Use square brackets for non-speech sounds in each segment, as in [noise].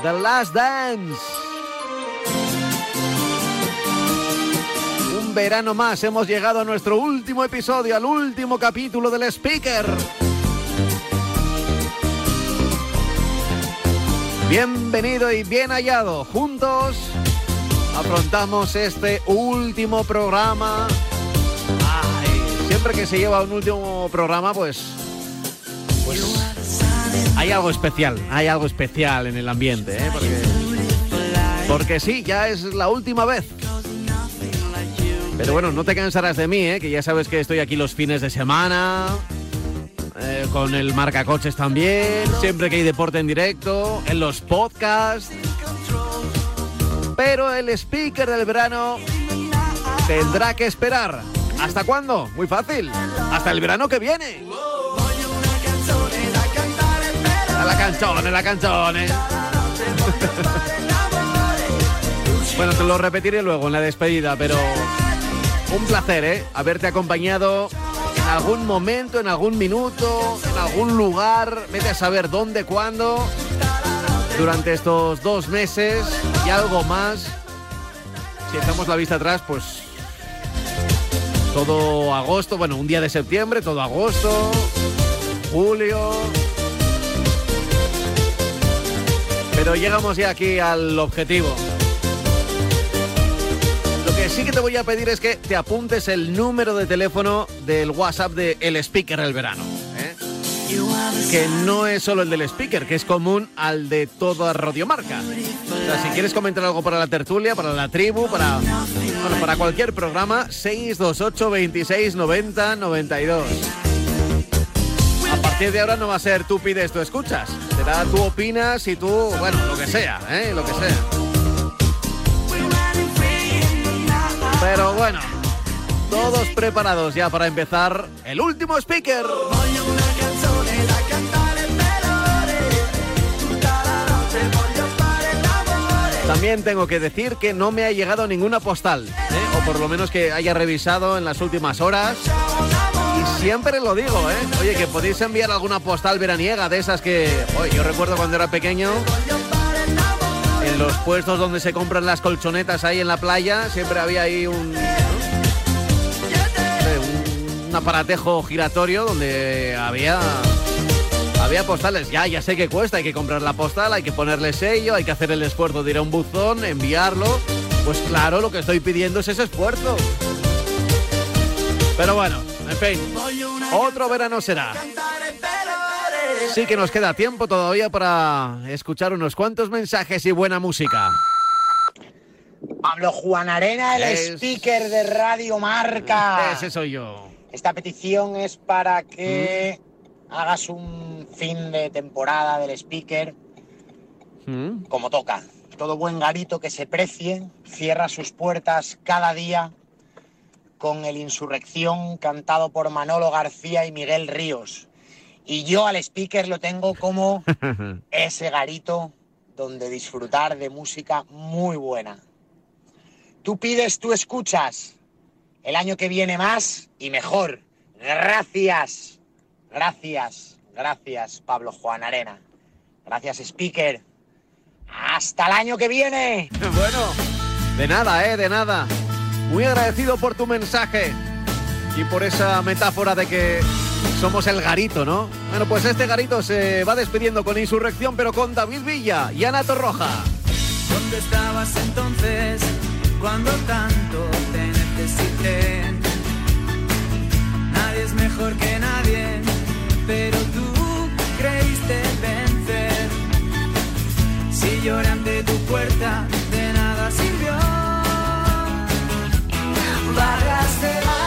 The Last Dance. Un verano más, hemos llegado a nuestro último episodio, al último capítulo del Speaker. Bienvenido y bien hallado. Juntos afrontamos este último programa. Siempre que se lleva un último programa, pues hay algo especial, hay algo especial en el ambiente, ¿eh? porque, sí, ya es la última vez. Pero bueno, no te cansarás de mí, ¿eh? que ya sabes que estoy aquí los fines de semana, eh, con el marcacoches también, siempre que hay deporte en directo, en los podcasts. Pero el speaker del verano tendrá que esperar. ¿Hasta cuándo? Muy fácil. Hasta el verano que viene. La canzone, la canzone. [laughs] bueno, te lo repetiré luego en la despedida, pero un placer, ¿eh? Haberte acompañado en algún momento, en algún minuto, en algún lugar, vete a saber dónde, cuándo, durante estos dos meses y algo más. Si echamos la vista atrás, pues todo agosto, bueno, un día de septiembre, todo agosto, julio. Pero llegamos ya aquí al objetivo. Lo que sí que te voy a pedir es que te apuntes el número de teléfono del WhatsApp de El Speaker del verano. ¿eh? Que no es solo el del speaker, que es común al de toda Radiomarca. O sea, si quieres comentar algo para la tertulia, para la tribu, para, bueno, para cualquier programa, 628 26 90 92. De ahora no va a ser tú pides, tú escuchas. Será tú opinas y tú, bueno, lo que sea, ¿eh? Lo que sea. Pero bueno, todos preparados ya para empezar el último speaker. También tengo que decir que no me ha llegado ninguna postal, ¿eh? o por lo menos que haya revisado en las últimas horas. Siempre lo digo, ¿eh? Oye, que podéis enviar alguna postal veraniega de esas que, oye, yo recuerdo cuando era pequeño, en los puestos donde se compran las colchonetas ahí en la playa, siempre había ahí un, un aparatejo giratorio donde había había postales. Ya, ya sé que cuesta, hay que comprar la postal, hay que ponerle sello, hay que hacer el esfuerzo de ir a un buzón, enviarlo. Pues claro, lo que estoy pidiendo es ese esfuerzo. Pero bueno, en fin, otro verano será. Sí que nos queda tiempo todavía para escuchar unos cuantos mensajes y buena música. Pablo Juan Arena, el Es- speaker de Radio Marca. Ese soy yo. Esta petición es para que hagas un fin de temporada del speaker ¿Mm? como toca. Todo buen garito que se precie cierra sus puertas cada día con el Insurrección cantado por Manolo García y Miguel Ríos. Y yo al speaker lo tengo como [laughs] ese garito donde disfrutar de música muy buena. Tú pides, tú escuchas. El año que viene más y mejor. Gracias. Gracias. Gracias, Pablo Juan Arena. Gracias, speaker. Hasta el año que viene. Bueno, de nada, ¿eh? De nada. Muy agradecido por tu mensaje y por esa metáfora de que somos el garito, ¿no? Bueno, pues este garito se va despidiendo con Insurrección, pero con David Villa y Ana Torroja. ¿Dónde estabas entonces cuando tanto te necesité? Nadie es mejor que nadie, pero tú creíste vencer. Si lloré ante tu puerta, Barras de mar,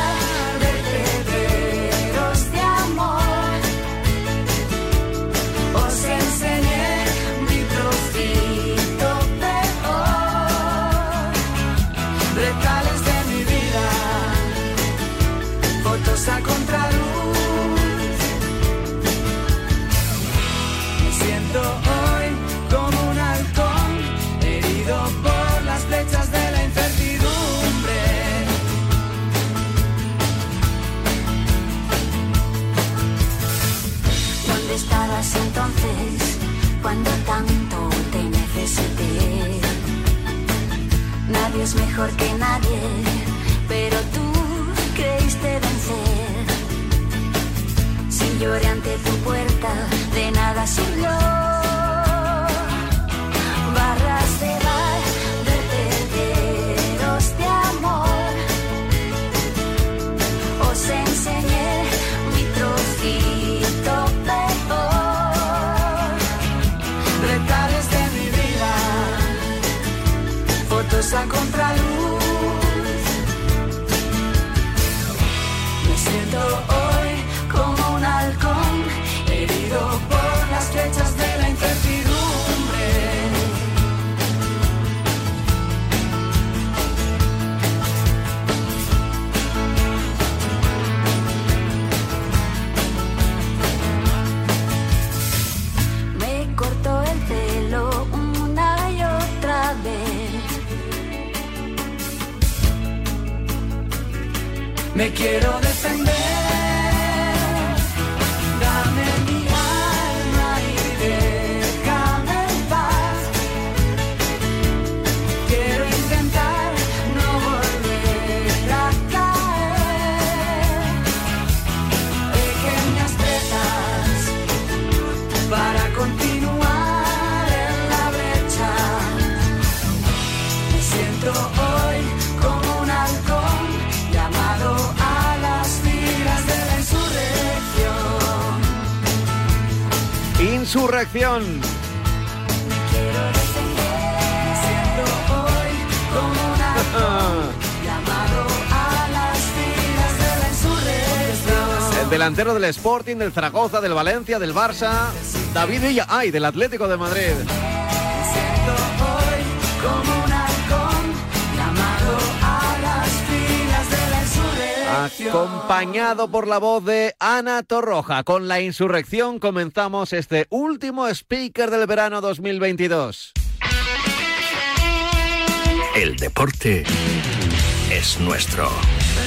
Nadie es mejor que nadie, pero tú creíste vencer. Si lloré ante tu puerta, de nada sirvió. [laughs] El delantero del Sporting, del Zaragoza, del Valencia, del Barça, David Villa, ay, del Atlético de Madrid. Acompañado por la voz de Ana Torroja, con la insurrección comenzamos este último speaker del verano 2022. El deporte es nuestro.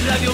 Radio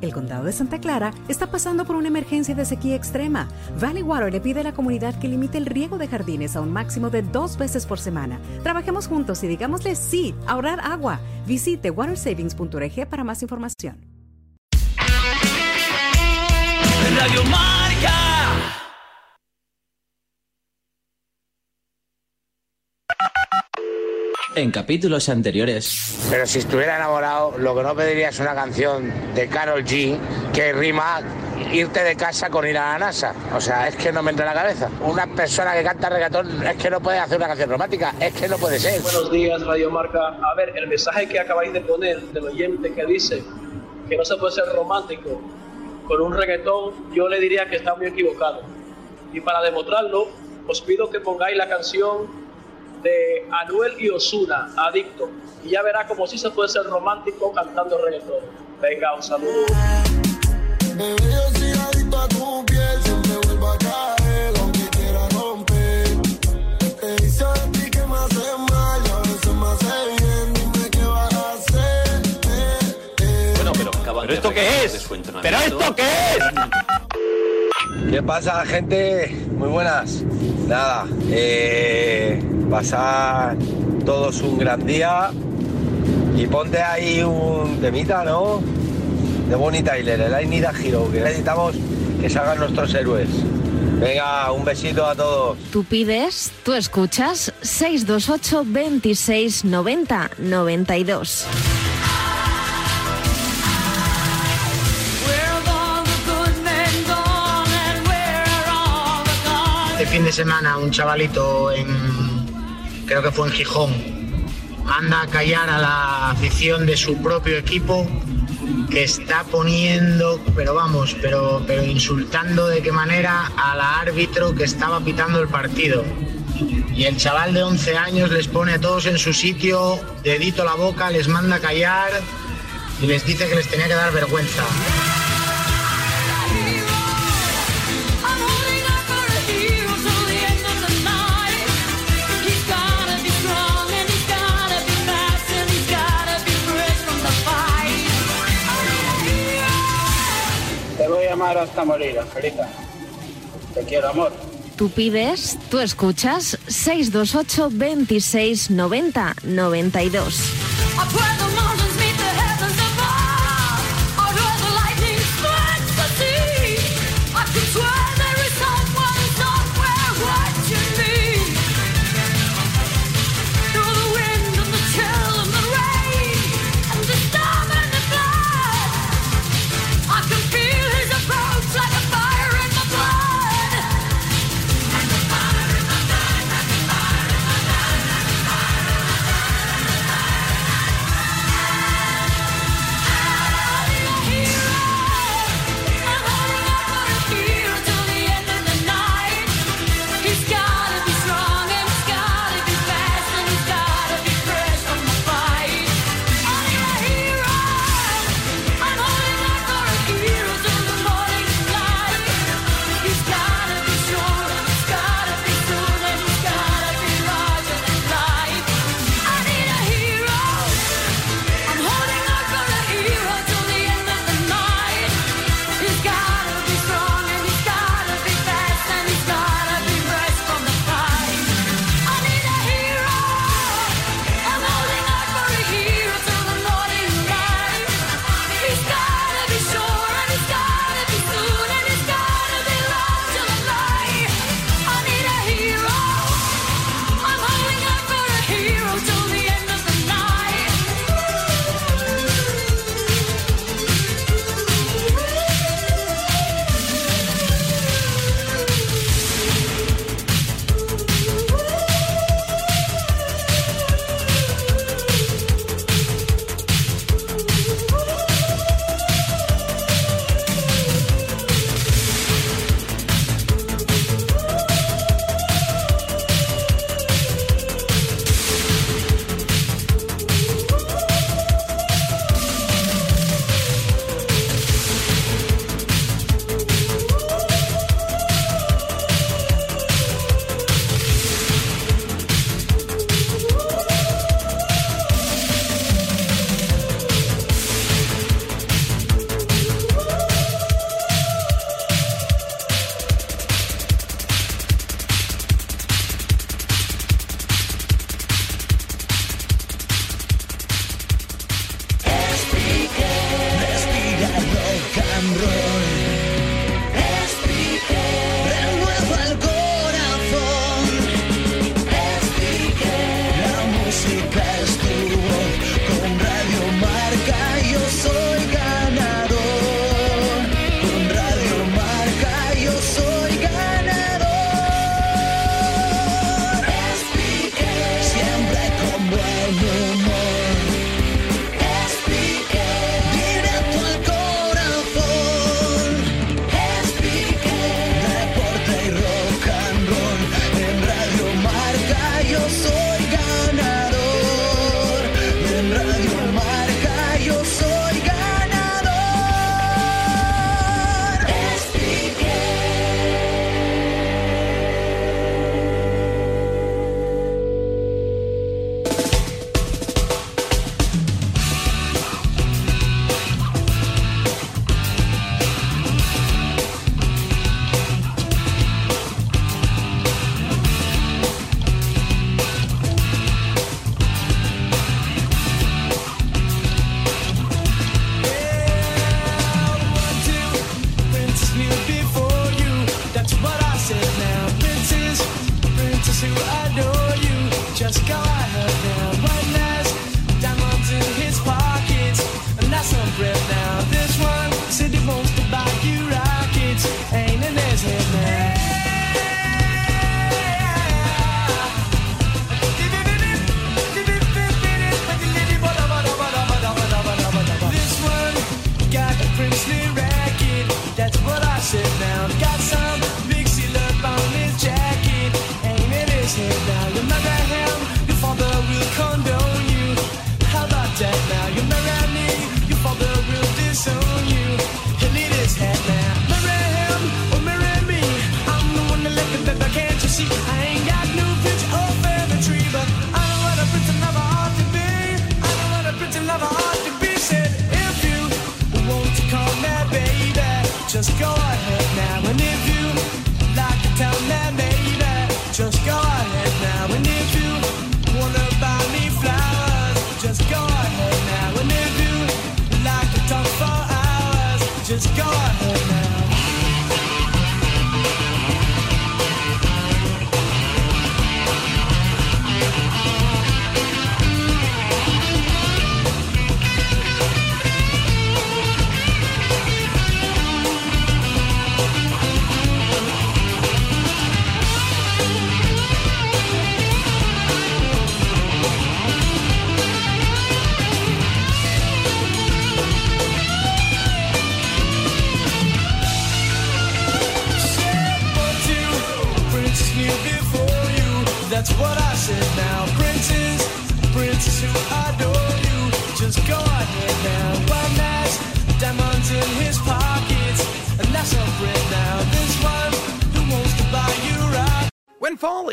El condado de Santa Clara está pasando por una emergencia de sequía extrema. Valley Water le pide a la comunidad que limite el riego de jardines a un máximo de dos veces por semana. Trabajemos juntos y digámosle sí, ahorrar agua. Visite watersavings.org para más información. En capítulos anteriores. Pero si estuviera enamorado, lo que no pediría es una canción de Carol G que rima irte de casa con ir a la NASA. O sea, es que no me entra en la cabeza. Una persona que canta reggaetón es que no puede hacer una canción romántica, es que no puede ser. Buenos días, Radio Marca. A ver, el mensaje que acabáis de poner del oyente que dice que no se puede ser romántico con un reggaetón, yo le diría que está muy equivocado. Y para demostrarlo, os pido que pongáis la canción de Anuel y Osuna, Adicto. Y ya verá como si se puede ser romántico cantando reggaetón. Venga, un saludo. ¿Pero esto qué es? ¿Pero esto qué es? ¿Qué pasa, gente? Muy buenas. Nada, eh, pasar todos un gran día y ponte ahí un temita, ¿no? De Bonnie Tyler, el I Need a Hero, que necesitamos que salgan nuestros héroes. Venga, un besito a todos. Tú pides, tú escuchas 628 26 90 92. Este fin de semana un chavalito en, creo que fue en Gijón, manda a callar a la afición de su propio equipo que está poniendo, pero vamos, pero, pero insultando de qué manera a la árbitro que estaba pitando el partido. Y el chaval de 11 años les pone a todos en su sitio, dedito a la boca, les manda a callar y les dice que les tenía que dar vergüenza. Amar hasta morir, Angelita. Te quiero, amor. Tú pides, tú escuchas 628 26 90 92.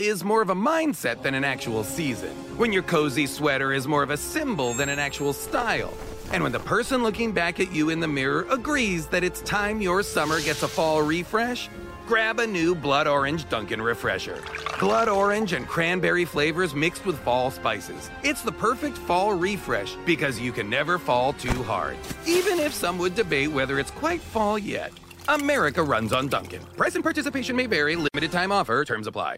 Is more of a mindset than an actual season. When your cozy sweater is more of a symbol than an actual style. And when the person looking back at you in the mirror agrees that it's time your summer gets a fall refresh, grab a new Blood Orange Dunkin' Refresher. Blood Orange and cranberry flavors mixed with fall spices. It's the perfect fall refresh because you can never fall too hard. Even if some would debate whether it's quite fall yet. America runs on Dunkin'. Price and participation may vary. Limited time offer. Terms apply.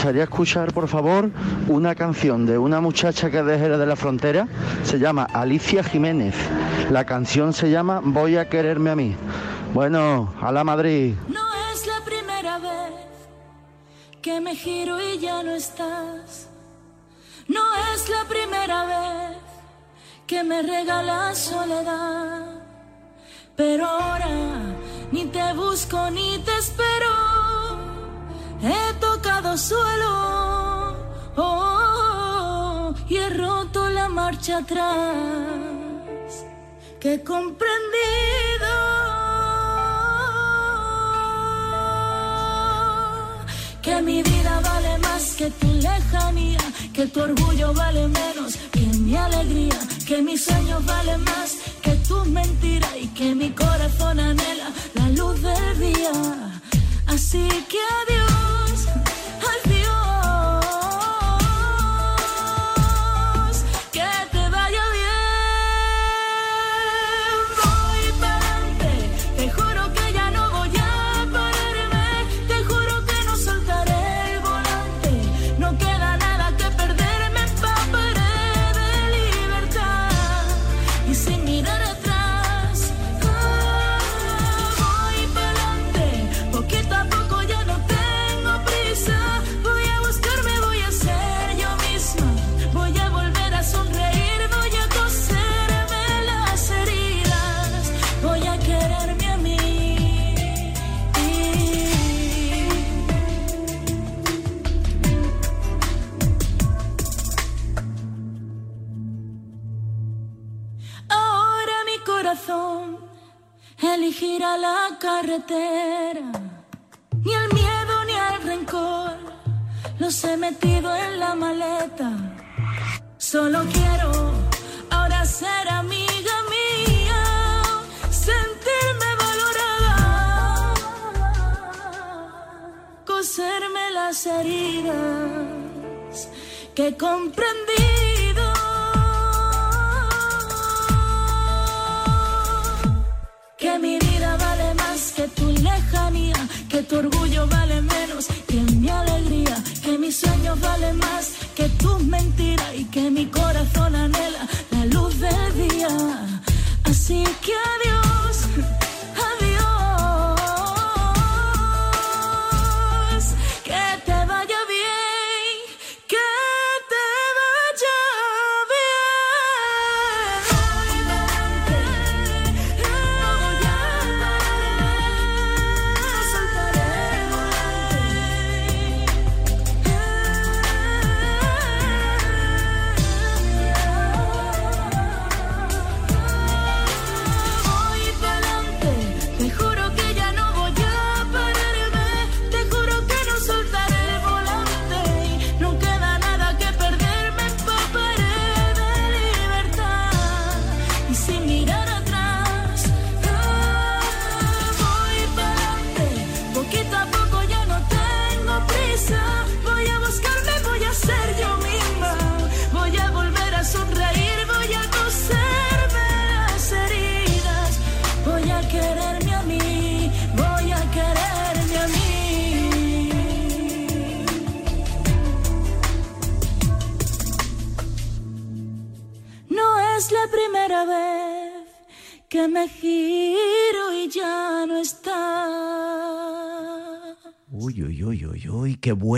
Gustaría escuchar, por favor, una canción de una muchacha que es de de la Frontera. Se llama Alicia Jiménez. La canción se llama Voy a quererme a mí. Bueno, a la Madrid. No es la primera vez que me giro y ya no estás. No es la primera vez que me regalas soledad. Pero ahora ni te busco ni te espero. He tocado suelo oh, y he roto la marcha atrás que he comprendido que mi vida vale más que tu lejanía, que tu orgullo vale menos que mi alegría, que mis sueños valen más que tu mentira y que mi corazón anhela la luz del día. Así que adiós.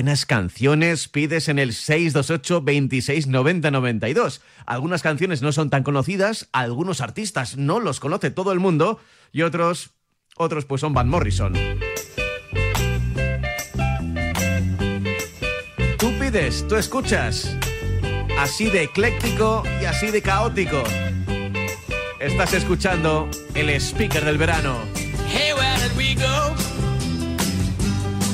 Buenas canciones pides en el 628 26 90 92. Algunas canciones no son tan conocidas, algunos artistas no los conoce todo el mundo y otros, otros pues son Van Morrison. Tú pides, tú escuchas. Así de ecléctico y así de caótico. Estás escuchando el speaker del verano. Hey, where did we go?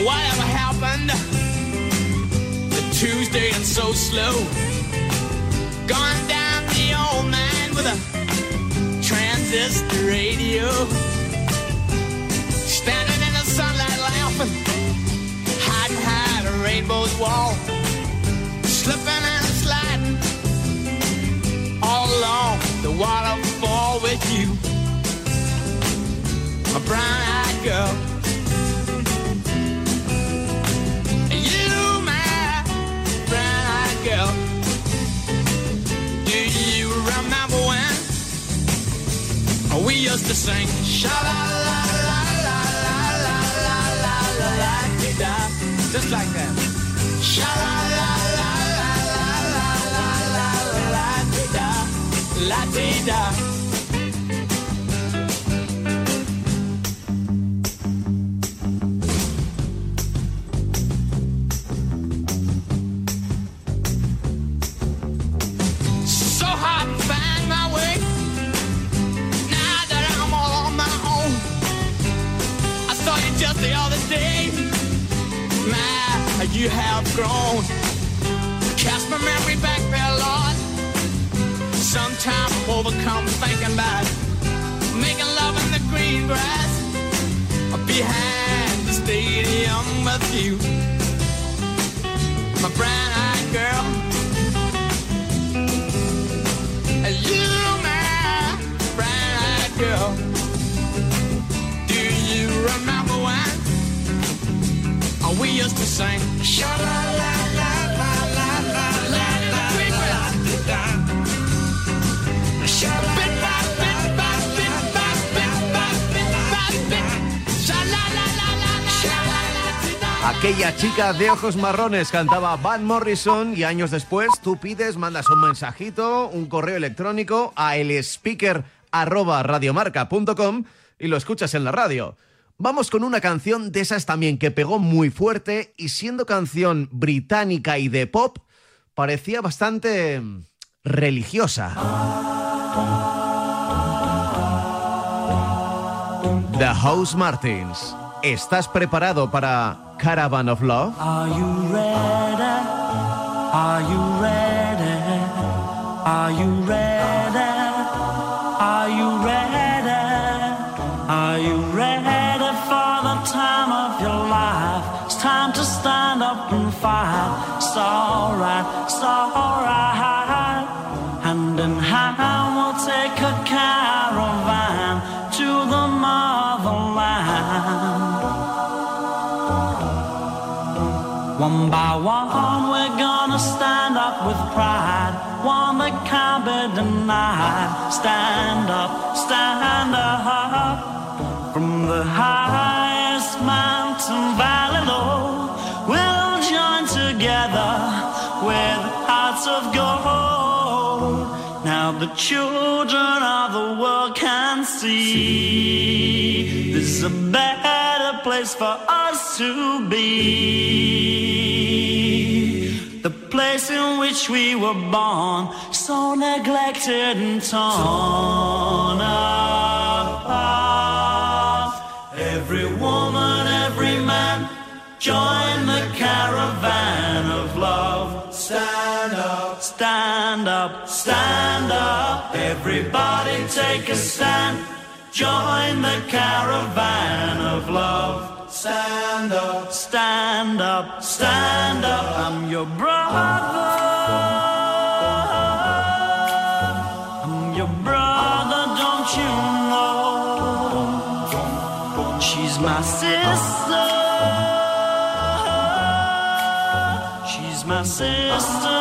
And whatever happened to Tuesday and so slow? Gone down the old man with a transistor radio. Standing in the sunlight laughing, hiding behind a rainbow's wall. Slipping and sliding all along the waterfall with you, my brown-eyed girl. We used to sing sha la la la la la la la la la la da just like that. Sha la la la la la la la la la la da la dee da. The other day. My, you have grown. Cast my memory back there, Lord. Sometimes I'm overcome thinking about making love in the green grass behind the stadium with you, my brown-eyed girl. Aquella chica de ojos marrones cantaba Van Morrison y años después tú pides, mandas un mensajito, un correo electrónico a el speaker arroba radiomarca.com y lo escuchas en la radio. Vamos con una canción de esas también que pegó muy fuerte y siendo canción británica y de pop, parecía bastante mm, religiosa. The House Martins. ¿Estás preparado para Caravan of Love? Are you ready? Are you ready? Are you ready? Are you ready? Are you ready time to stand up and fight. It's alright, it's alright. Hand in hand, we'll take a caravan to the motherland. One by one, we're gonna stand up with pride. One that can't be denied. Stand up, stand up. From the highest mountain hearts of gold. Now the children of the world can see this is a better place for us to be. The place in which we were born, so neglected and torn apart. Every woman, every man, join the stand up, stand up. Everybody take a stand. Join the caravan of love. Stand up, stand up, stand up. I'm your brother. I'm your brother, don't you know? She's my sister. She's my sister,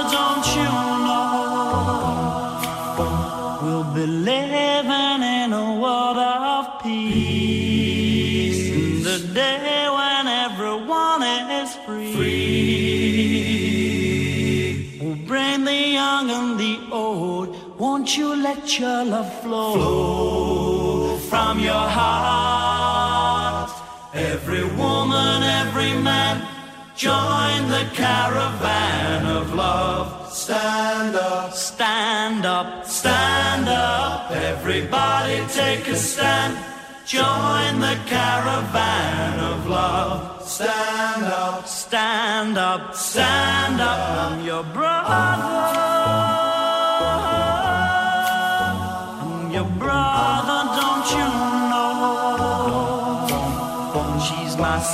Won't you let your love flow, from your heart? Every woman, every man, join the caravan of love. Stand up, stand up, stand up. Everybody take a stand. Join the caravan of love. Stand up, stand up, stand up. I'm your brother.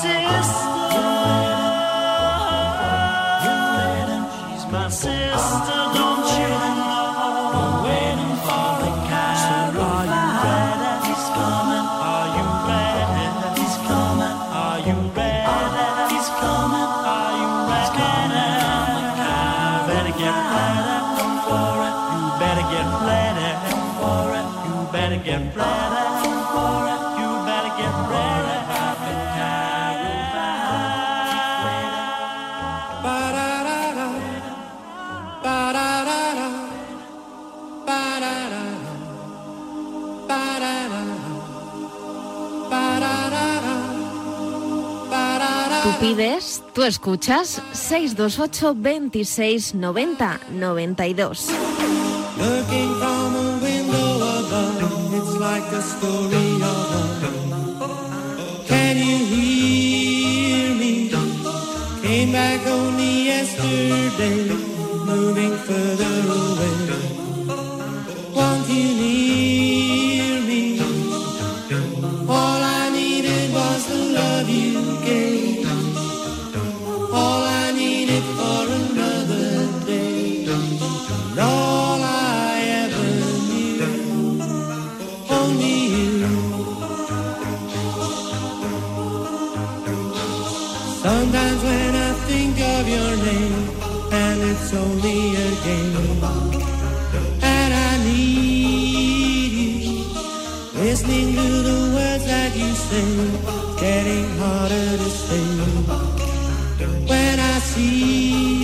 Sister. Pides, tú escuchas 628 26 90 92. Looking from a window above, it's like a story of love. Can you hear me? Came back only yesterday, moving further it's only a game, and I need you, listening to the words that you say, getting harder to say. when I see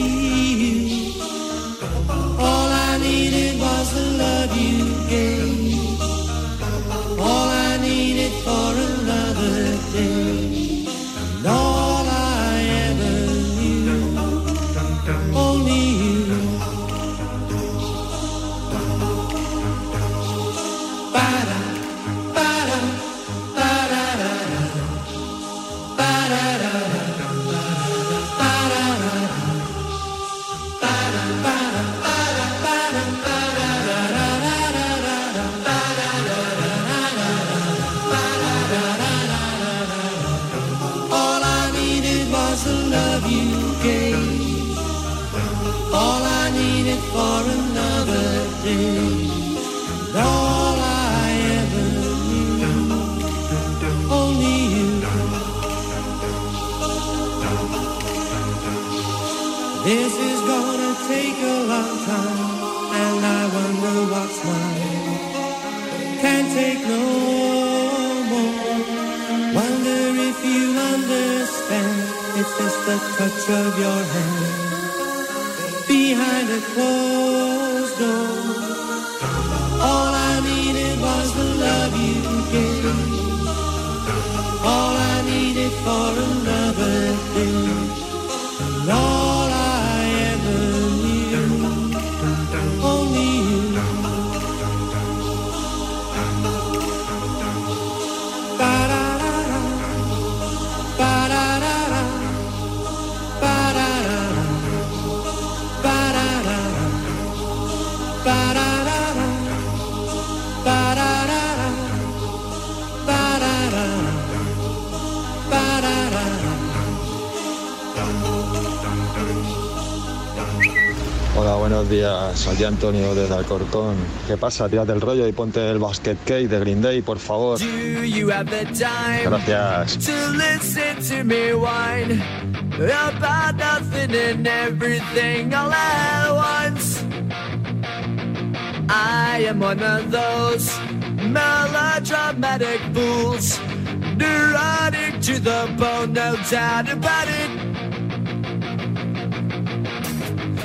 the touch of your hand behind a closed door. All I needed was the love you gave. All I needed for another day. Días. Antonio desde Alcorcón. ¿Qué pasa? Tírate el rollo y ponte el basket cake de Green Day, por favor. Do you have the time Gracias. to listen to me whine about nothing and everything all at once? I am one of those melodramatic fools, neurotic to the bone, no doubt about it.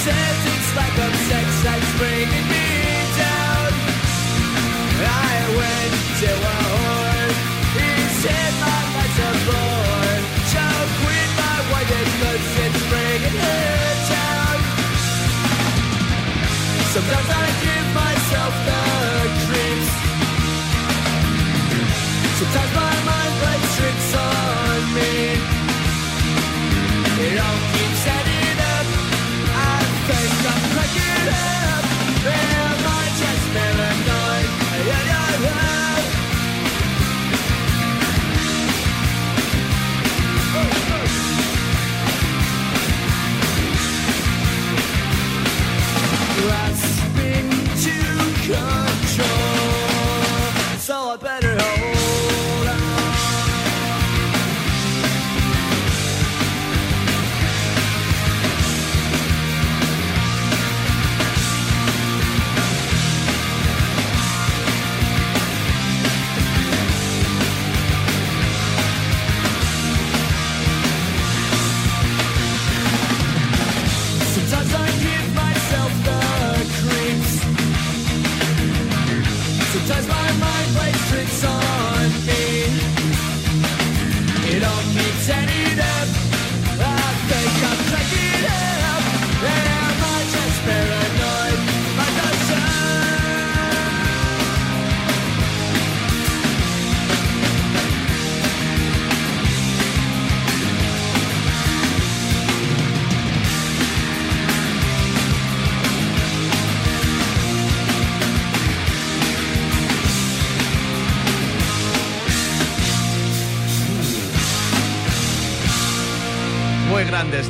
Like me down. I went to a whore. He said my life's a bore. So quit my it's bringing her down. Sometimes I give myself the creeps. Sometimes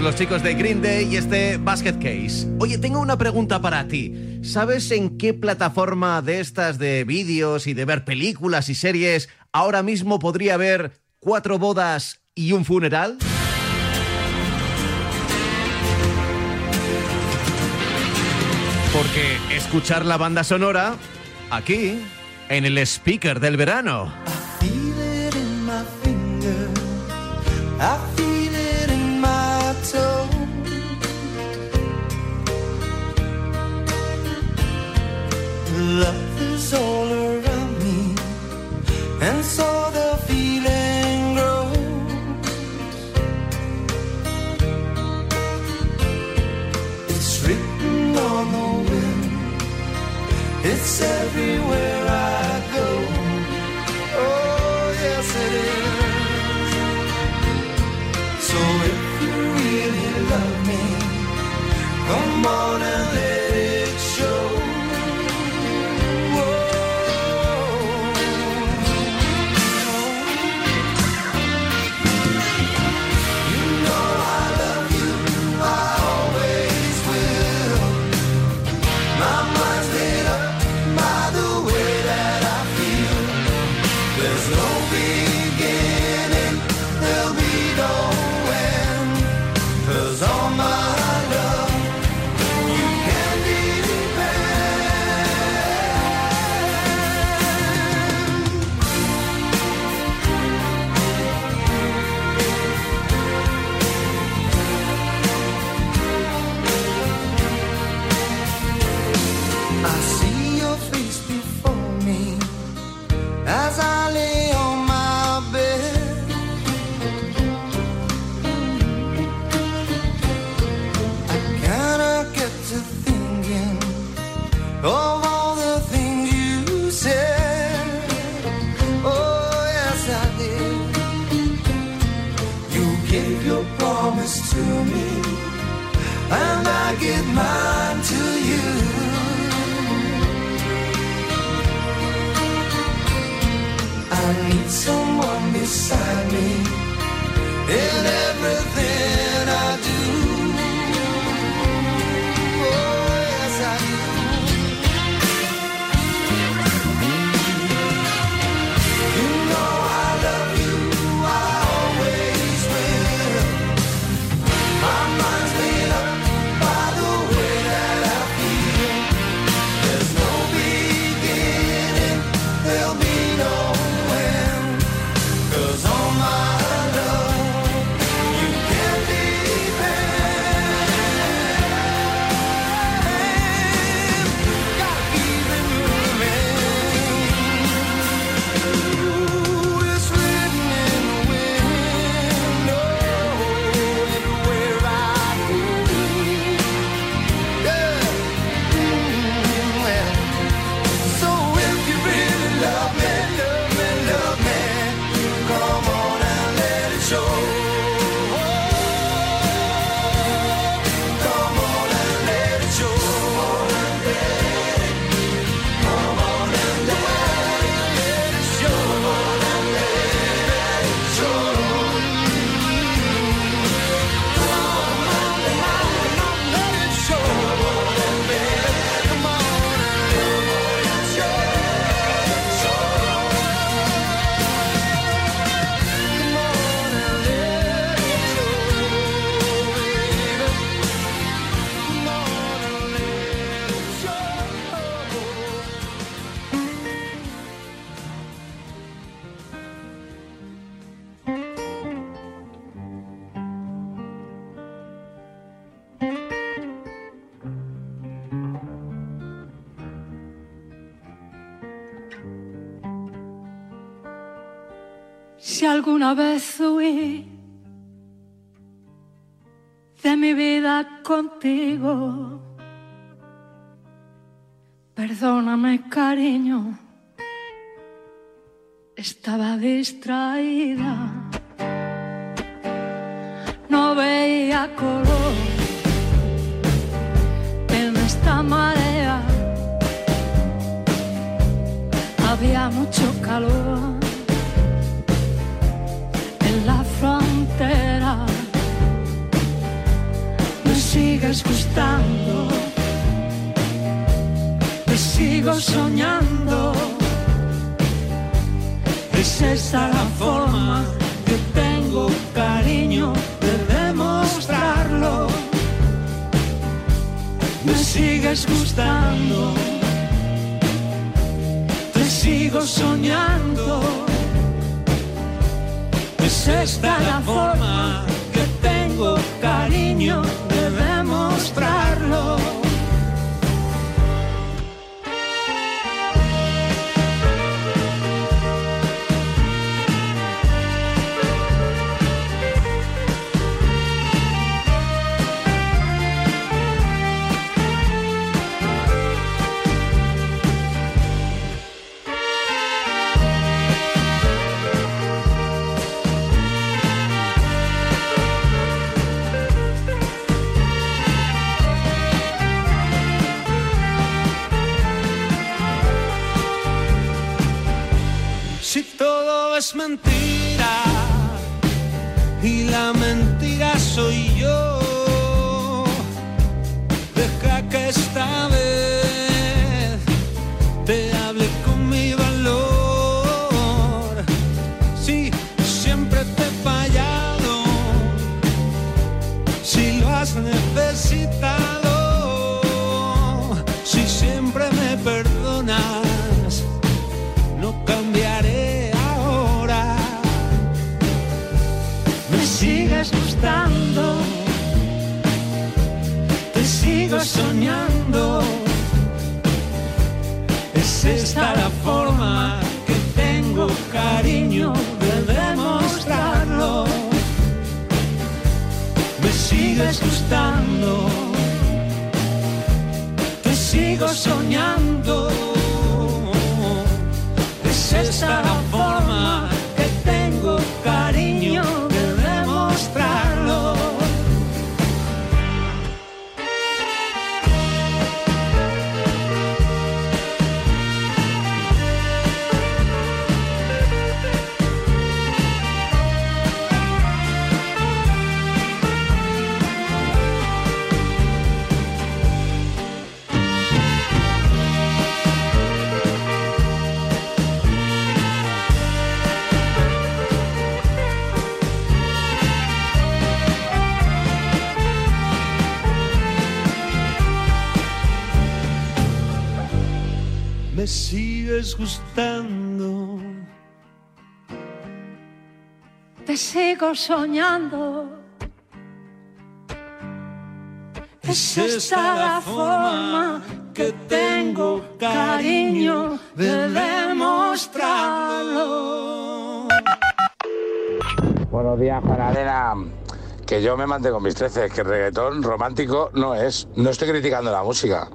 los chicos de Green Day y este Basket Case. Oye, tengo una pregunta para ti. ¿Sabes en qué plataforma de estas de vídeos y de ver películas y series ahora mismo podría haber cuatro bodas y un funeral? Porque escuchar la banda sonora aquí, en el speaker del verano. Love is all around me, and so the feeling grows. It's written on the wind. It's everywhere I go. Oh, yes, it is. So if you really love me, come on and let Huí de mi vida contigo, perdóname cariño, estaba distraída, no veía color en esta marea, había mucho calor frontera. sigues gustando, te sigo soñando. Es esa la forma que tengo cariño de demostrarlo. Me sigues gustando, te sigo soñando. Es esta la forma sigo soñando. Es esta la forma que tengo cariño de demostrarlo. Buenos días, Panadera. Que yo me mantengo con mis treces, que el reggaetón romántico no es. No estoy criticando la música.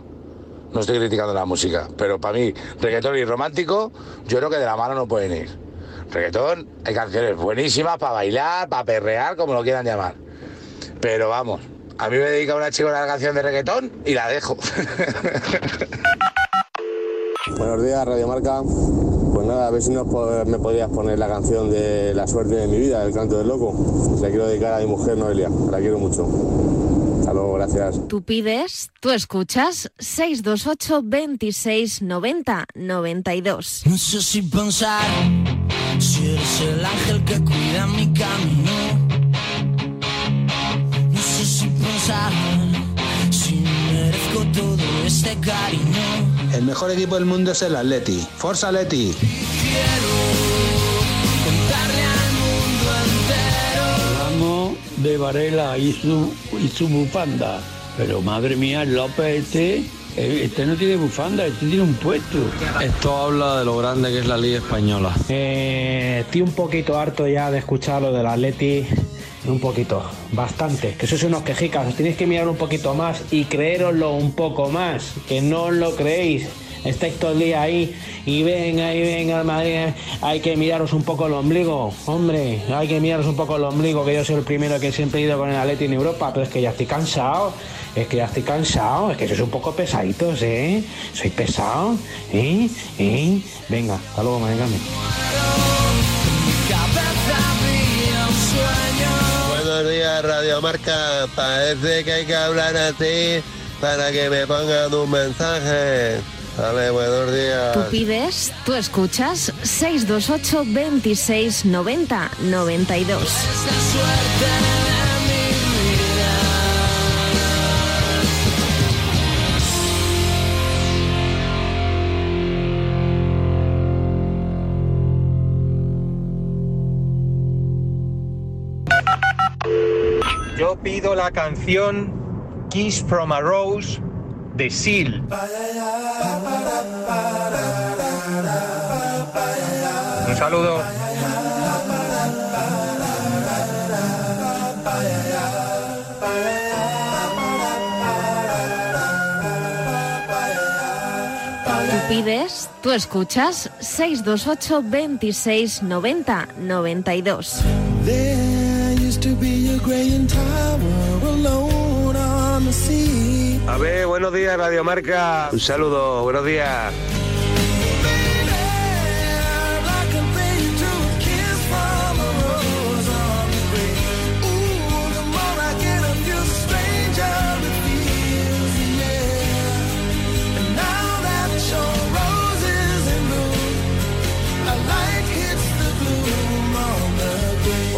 No estoy criticando la música. Pero para mí, reggaetón y romántico, yo creo que de la mano no pueden ir. Reggaetón, hay canciones buenísimas para bailar, para perrear, como lo quieran llamar. Pero vamos, a mí me dedica una chica una canción de reggaetón y la dejo. [laughs] Buenos días, Radio Marca. Pues nada, a ver si nos me podrías poner la canción de La suerte de mi vida, El canto del loco. La quiero dedicar a mi mujer Noelia, la quiero mucho. Hasta luego, gracias. Tú pides, tú escuchas 628 26 90 92. No sé si pensar si eres el ángel que cuida mi camino. No sé si pensar si merezco todo este cariño. El mejor equipo del mundo es el Atleti. Forza Atleti. Contarle al mundo entero. De Varela y su, y su bufanda. Pero madre mía, el López este, eh, este no tiene bufanda, este tiene un puesto. Esto habla de lo grande que es la Liga Española. Eh, estoy un poquito harto ya de escuchar lo del Atleti. Un poquito, bastante. Que sois unos quejicas. Os tenéis que mirar un poquito más y creéroslo un poco más. Que no os lo creéis. Estáis todo el día ahí y venga y venga. Hay que miraros un poco el ombligo. Hombre, hay que miraros un poco el ombligo. Que yo soy el primero que siempre he ido con el Atleti en Europa. Pero es que ya estoy cansado. Es que ya estoy cansado. Es que sois un poco pesaditos, ¿eh? Soy pesado. ¿Eh? ¿Eh? Venga, hasta luego, sueño. Buenos días, Radiomarca. Parece que hay que hablar así para que me pongan un mensaje. Vale, buenos días. Tú pides, tú escuchas 628 26 90 92. Yo pido la canción Kiss from a Rose de Seal. Un saludo. Tú pides, tú escuchas 628 26 90 92. There used to be a Graham Tower alone on the sea. A ver, buenos días, Radiomarca. Un saludo, buenos días.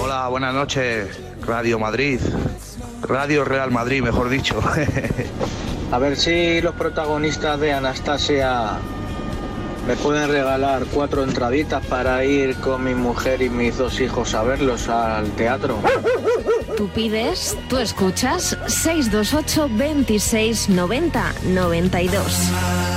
Hola, buenas noches, Radio Madrid. Radio Real Madrid, mejor dicho. [laughs] A ver si los protagonistas de Anastasia me pueden regalar cuatro entraditas para ir con mi mujer y mis dos hijos a verlos al teatro. Tú pides, tú escuchas 628 26 90 92.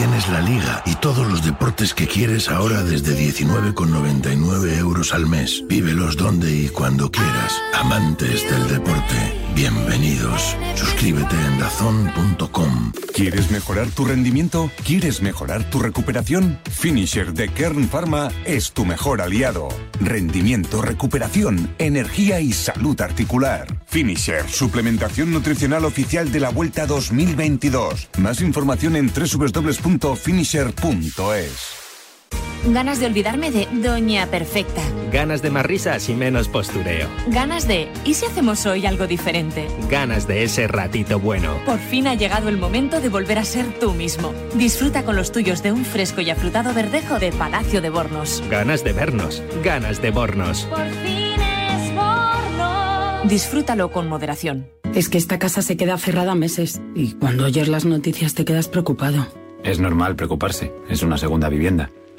Tienes la liga y todos los deportes que quieres ahora desde 19,99 euros al mes. Vívelos donde y cuando quieras. Amantes del deporte, bienvenidos. Suscríbete en dazón.com. ¿Quieres mejorar tu rendimiento? ¿Quieres mejorar tu recuperación? Finisher de Kern Pharma es tu mejor aliado. Rendimiento, recuperación, energía y salud articular. Finisher, suplementación nutricional oficial de la Vuelta 2022. Más información en www.finisher.es. Ganas de olvidarme de Doña Perfecta. Ganas de más risas y menos postureo. Ganas de ¿y si hacemos hoy algo diferente? Ganas de ese ratito bueno. Por fin ha llegado el momento de volver a ser tú mismo. Disfruta con los tuyos de un fresco y afrutado verdejo de Palacio de Bornos. Ganas de vernos. Ganas de bornos. Por fin es Bornos. Disfrútalo con moderación. Es que esta casa se queda cerrada meses y cuando oyes las noticias te quedas preocupado. Es normal preocuparse, es una segunda vivienda.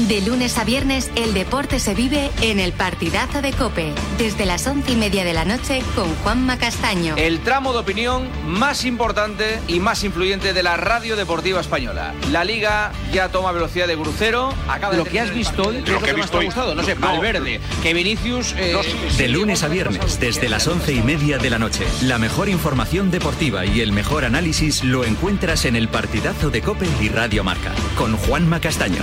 De lunes a viernes, el deporte se vive en el partidazo de Cope, desde las once y media de la noche con Juanma Castaño. El tramo de opinión más importante y más influyente de la radio deportiva española. La liga ya toma velocidad de crucero. Acaba lo que has visto hoy, ¿qué es lo que, más te ha gustado? No sé, Valverde, que Vinicius. eh, De lunes a viernes, desde las once y media de la noche. La mejor información deportiva y el mejor análisis lo encuentras en el partidazo de Cope y Radio Marca, con Juanma Castaño.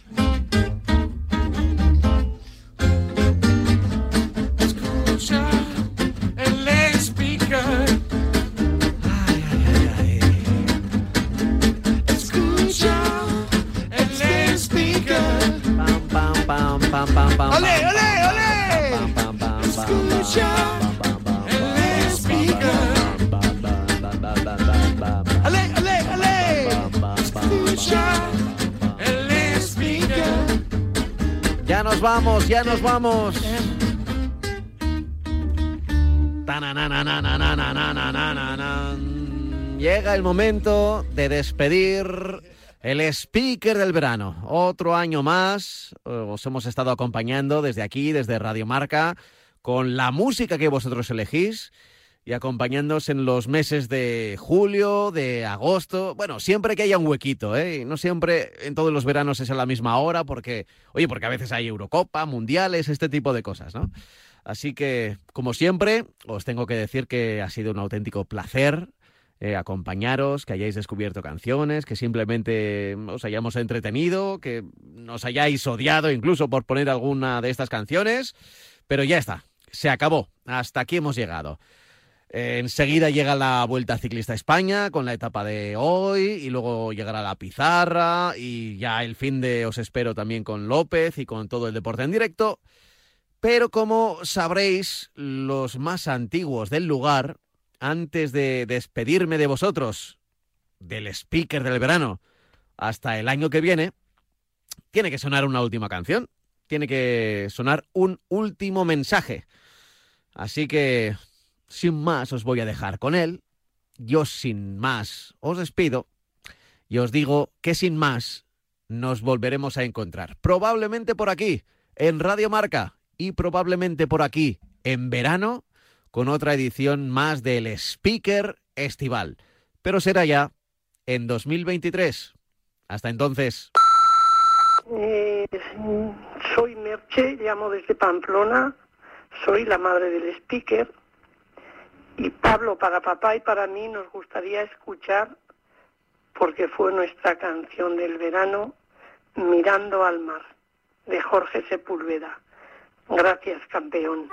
vamos, ya nos vamos. Llega el momento de despedir el speaker del verano. Otro año más. Os hemos estado acompañando desde aquí, desde Radio Marca, con la música que vosotros elegís y acompañándoos en los meses de julio, de agosto, bueno, siempre que haya un huequito, ¿eh? No siempre en todos los veranos es a la misma hora, porque, oye, porque a veces hay Eurocopa, Mundiales, este tipo de cosas, ¿no? Así que, como siempre, os tengo que decir que ha sido un auténtico placer eh, acompañaros, que hayáis descubierto canciones, que simplemente os hayamos entretenido, que nos hayáis odiado incluso por poner alguna de estas canciones, pero ya está, se acabó, hasta aquí hemos llegado. Eh, enseguida llega la Vuelta Ciclista a España con la etapa de hoy y luego llegará la pizarra y ya el fin de os espero también con López y con todo el deporte en directo. Pero como sabréis, los más antiguos del lugar, antes de despedirme de vosotros, del speaker del verano, hasta el año que viene, tiene que sonar una última canción, tiene que sonar un último mensaje. Así que sin más os voy a dejar con él. Yo sin más os despido y os digo que sin más nos volveremos a encontrar. Probablemente por aquí, en Radio Marca, y probablemente por aquí, en verano, con otra edición más del Speaker Estival. Pero será ya en 2023. Hasta entonces. Eh, soy Merche, llamo desde Pamplona, soy la madre del speaker y Pablo para papá y para mí nos gustaría escuchar, porque fue nuestra canción del verano, Mirando al mar, de Jorge Sepúlveda. Gracias, campeón.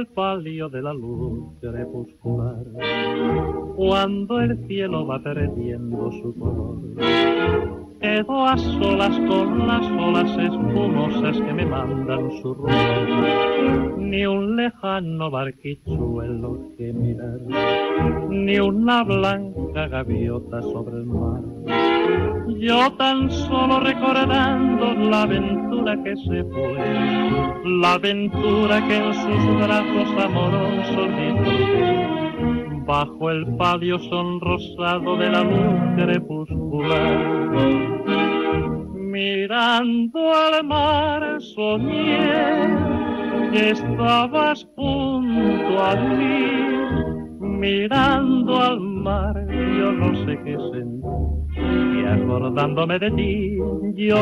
El palio de la luz crepuscular, cuando el cielo va perdiendo su color. Quedo a solas con las olas espumosas que me mandan su rumbo, ni un lejano barquichuelo que mirar, ni una blanca gaviota sobre el mar. Yo tan solo recordando la aventura que se fue, la aventura que en sus brazos amorosos disfruté, bajo el palio sonrosado de la luz crepuscular. Mirando al mar soñé que estabas junto a mí, mirando al mar yo no sé qué sentí y acordándome de ti yo